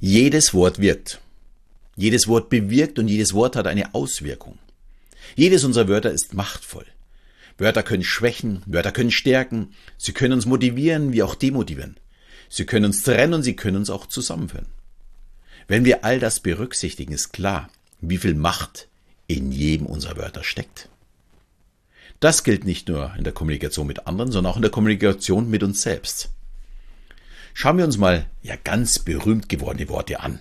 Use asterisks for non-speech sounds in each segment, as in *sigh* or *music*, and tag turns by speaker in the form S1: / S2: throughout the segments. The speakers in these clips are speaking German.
S1: Jedes Wort wirkt. Jedes Wort bewirkt und jedes Wort hat eine Auswirkung. Jedes unserer Wörter ist machtvoll. Wörter können schwächen, Wörter können stärken, sie können uns motivieren wie auch demotivieren. Sie können uns trennen und sie können uns auch zusammenführen. Wenn wir all das berücksichtigen, ist klar, wie viel Macht in jedem unserer Wörter steckt. Das gilt nicht nur in der Kommunikation mit anderen, sondern auch in der Kommunikation mit uns selbst. Schauen wir uns mal ja ganz berühmt gewordene Worte an.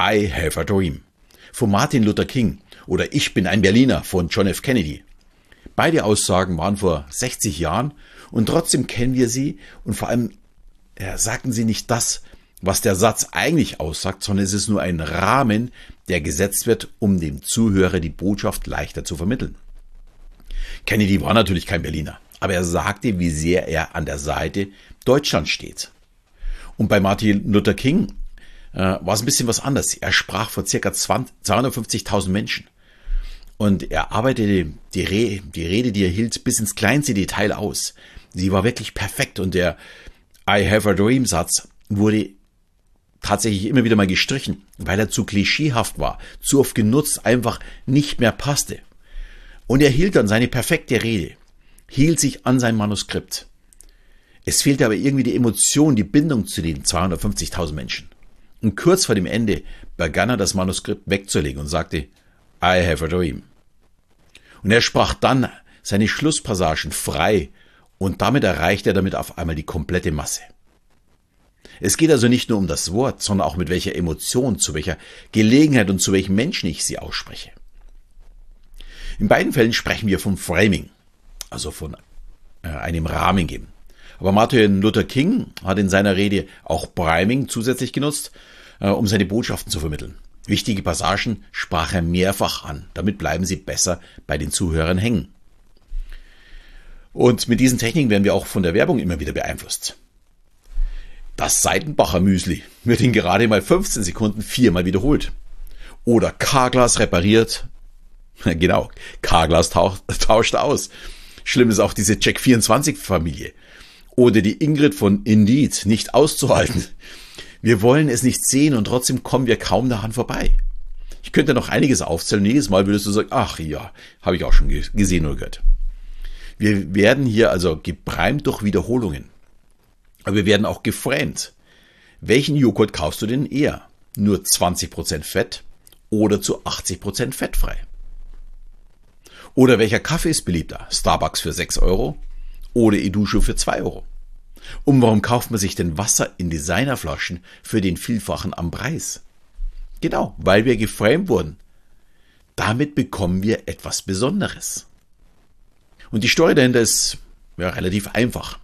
S1: I have a dream von Martin Luther King oder Ich bin ein Berliner von John F. Kennedy. Beide Aussagen waren vor 60 Jahren und trotzdem kennen wir sie und vor allem ja, sagten sie nicht das, was der Satz eigentlich aussagt, sondern es ist nur ein Rahmen, der gesetzt wird, um dem Zuhörer die Botschaft leichter zu vermitteln. Kennedy war natürlich kein Berliner, aber er sagte, wie sehr er an der Seite Deutschlands steht. Und bei Martin Luther King äh, war es ein bisschen was anderes. Er sprach vor circa 250.000 Menschen. Und er arbeitete die, Re die Rede, die er hielt, bis ins kleinste Detail aus. Sie war wirklich perfekt und der I have a dream Satz wurde tatsächlich immer wieder mal gestrichen, weil er zu klischeehaft war, zu oft genutzt, einfach nicht mehr passte. Und er hielt dann seine perfekte Rede, hielt sich an sein Manuskript. Es fehlte aber irgendwie die Emotion, die Bindung zu den 250.000 Menschen. Und kurz vor dem Ende begann er das Manuskript wegzulegen und sagte, I have a dream. Und er sprach dann seine Schlusspassagen frei und damit erreichte er damit auf einmal die komplette Masse. Es geht also nicht nur um das Wort, sondern auch mit welcher Emotion, zu welcher Gelegenheit und zu welchem Menschen ich sie ausspreche. In beiden Fällen sprechen wir vom Framing, also von äh, einem Rahmen geben. Aber Martin Luther King hat in seiner Rede auch Priming zusätzlich genutzt, äh, um seine Botschaften zu vermitteln. Wichtige Passagen sprach er mehrfach an. Damit bleiben sie besser bei den Zuhörern hängen. Und mit diesen Techniken werden wir auch von der Werbung immer wieder beeinflusst. Das Seitenbacher Müsli wird in gerade mal 15 Sekunden viermal wiederholt. Oder Carglass repariert. *laughs* Genau, Carglass tauscht aus. Schlimm ist auch diese Check 24 Familie oder die Ingrid von Indeed nicht auszuhalten. Wir wollen es nicht sehen und trotzdem kommen wir kaum daran vorbei. Ich könnte noch einiges aufzählen. Jedes Mal würdest du sagen, ach ja, habe ich auch schon gesehen oder gehört. Wir werden hier also gebreimt durch Wiederholungen. Aber wir werden auch gefrämt. Welchen Joghurt kaufst du denn eher? Nur 20% Fett oder zu 80% fettfrei? Oder welcher Kaffee ist beliebter? Starbucks für 6 Euro oder Edusho für 2 Euro. Und warum kauft man sich denn Wasser in Designerflaschen für den Vielfachen am Preis? Genau, weil wir geframed wurden. Damit bekommen wir etwas Besonderes. Und die Story dahinter ist ja, relativ einfach.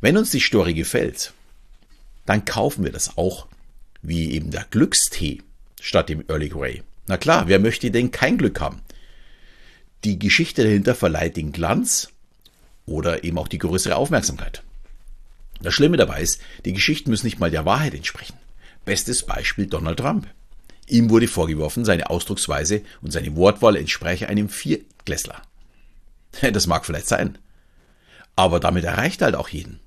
S1: Wenn uns die Story gefällt, dann kaufen wir das auch, wie eben der Glückstee statt dem Early Grey. Na klar, wer möchte denn kein Glück haben? Die Geschichte dahinter verleiht den Glanz oder eben auch die größere Aufmerksamkeit. Das Schlimme dabei ist, die Geschichten müssen nicht mal der Wahrheit entsprechen. Bestes Beispiel Donald Trump. Ihm wurde vorgeworfen, seine Ausdrucksweise und seine Wortwahl entspreche einem Vierklässler. *laughs* Das mag vielleicht sein. Aber damit erreicht er halt auch jeden.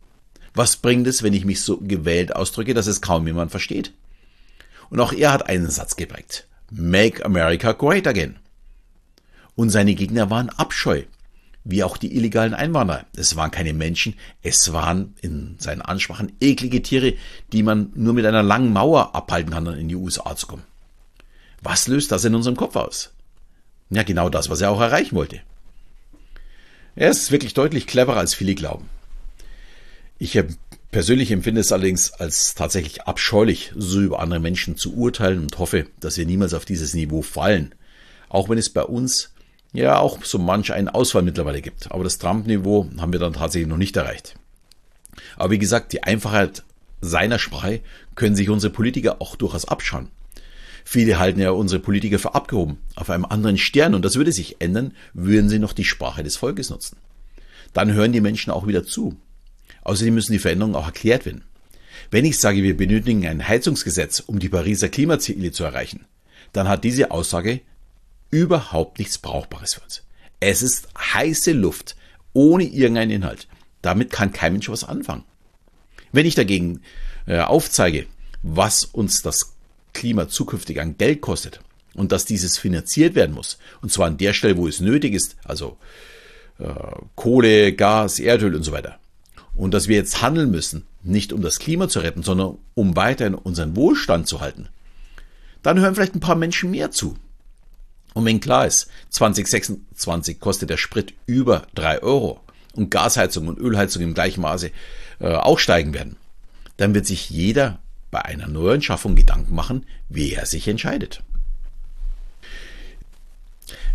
S1: Was bringt es, wenn ich mich so gewählt ausdrücke, dass es kaum jemand versteht? Und auch er hat einen Satz geprägt. Make America Great Again. Und seine Gegner waren Abscheu wie auch die illegalen Einwanderer. Es waren keine Menschen, es waren in seinen Ansprachen eklige Tiere, die man nur mit einer langen Mauer abhalten kann, in die USA zu kommen. Was löst das in unserem Kopf aus? Ja, genau das, was er auch erreichen wollte. Er ist wirklich deutlich cleverer, als viele glauben. Ich persönlich empfinde es allerdings als tatsächlich abscheulich, so über andere Menschen zu urteilen und hoffe, dass wir niemals auf dieses Niveau fallen. Auch wenn es bei uns ja auch so manch einen Ausfall mittlerweile gibt. Aber das Trump-Niveau haben wir dann tatsächlich noch nicht erreicht. Aber wie gesagt, die Einfachheit seiner Sprache können sich unsere Politiker auch durchaus abschauen. Viele halten ja unsere Politiker für abgehoben, auf einem anderen Stern, und das würde sich ändern, würden sie noch die Sprache des Volkes nutzen. Dann hören die Menschen auch wieder zu. Außerdem müssen die Veränderungen auch erklärt werden. Wenn ich sage, wir benötigen ein Heizungsgesetz, um die Pariser Klimaziele zu erreichen, dann hat diese Aussage überhaupt nichts Brauchbares für uns. Es ist heiße Luft, ohne irgendeinen Inhalt. Damit kann kein Mensch was anfangen. Wenn ich dagegen äh, aufzeige, was uns das Klima zukünftig an Geld kostet und dass dieses finanziert werden muss, und zwar an der Stelle, wo es nötig ist, also äh, Kohle, Gas, Erdöl und so weiter, und dass wir jetzt handeln müssen, nicht um das Klima zu retten, sondern um weiterhin unseren Wohlstand zu halten, dann hören vielleicht ein paar Menschen mehr zu. Und wenn klar ist, 2026 kostet der Sprit über drei Euro und Gasheizung und Ölheizung im gleichen Maße äh, auch steigen werden, dann wird sich jeder bei einer Neuanschaffung Gedanken machen, wie er sich entscheidet.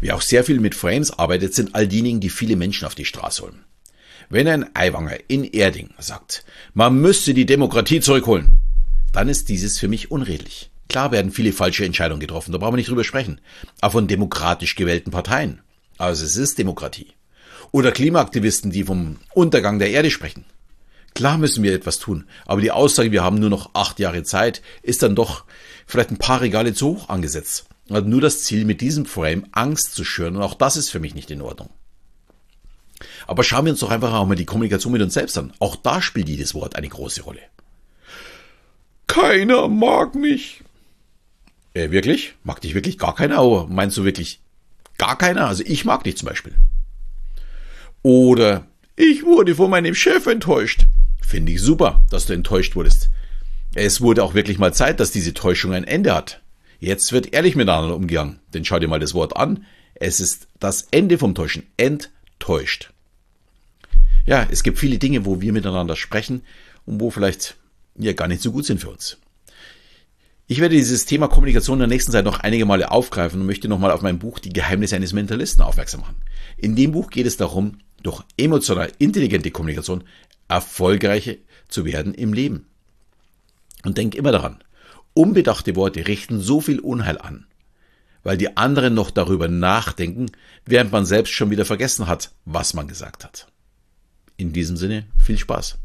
S1: Wer auch sehr viel mit Frames arbeitet, sind all diejenigen, die viele Menschen auf die Straße holen. Wenn ein Eiwanger in Erding sagt, man müsse die Demokratie zurückholen, dann ist dieses für mich unredlich. Klar werden viele falsche Entscheidungen getroffen, da brauchen wir nicht drüber sprechen. Aber von demokratisch gewählten Parteien. Also es ist Demokratie. Oder Klimaaktivisten, die vom Untergang der Erde sprechen. Klar müssen wir etwas tun, aber die Aussage, wir haben nur noch acht Jahre Zeit, ist dann doch vielleicht ein paar Regale zu hoch angesetzt. Hat nur das Ziel, mit diesem Frame Angst zu schüren und auch das ist für mich nicht in Ordnung. Aber schauen wir uns doch einfach auch mal die Kommunikation mit uns selbst an. Auch da spielt jedes Wort eine große Rolle. Keiner mag mich. Äh, wirklich? Mag dich wirklich gar keiner? Oder meinst du wirklich gar keiner? Also ich mag dich zum Beispiel. Oder ich wurde von meinem Chef enttäuscht. Finde ich super, dass du enttäuscht wurdest. Es wurde auch wirklich mal Zeit, dass diese Täuschung ein Ende hat. Jetzt wird ehrlich miteinander umgegangen. Denn schau dir mal das Wort an. Es ist das Ende vom Täuschen. Enttäuscht. Ja, es gibt viele Dinge, wo wir miteinander sprechen und wo vielleicht ja gar nicht so gut sind für uns. Ich werde dieses Thema Kommunikation in der nächsten Zeit noch einige Male aufgreifen und möchte nochmal auf mein Buch Die Geheimnisse eines Mentalisten aufmerksam machen. In dem Buch geht es darum, durch emotional intelligente Kommunikation erfolgreiche zu werden im Leben. Und denk immer daran, unbedachte Worte richten so viel Unheil an, weil die anderen noch darüber nachdenken, während man selbst schon wieder vergessen hat, was man gesagt hat. In diesem Sinne, viel Spaß.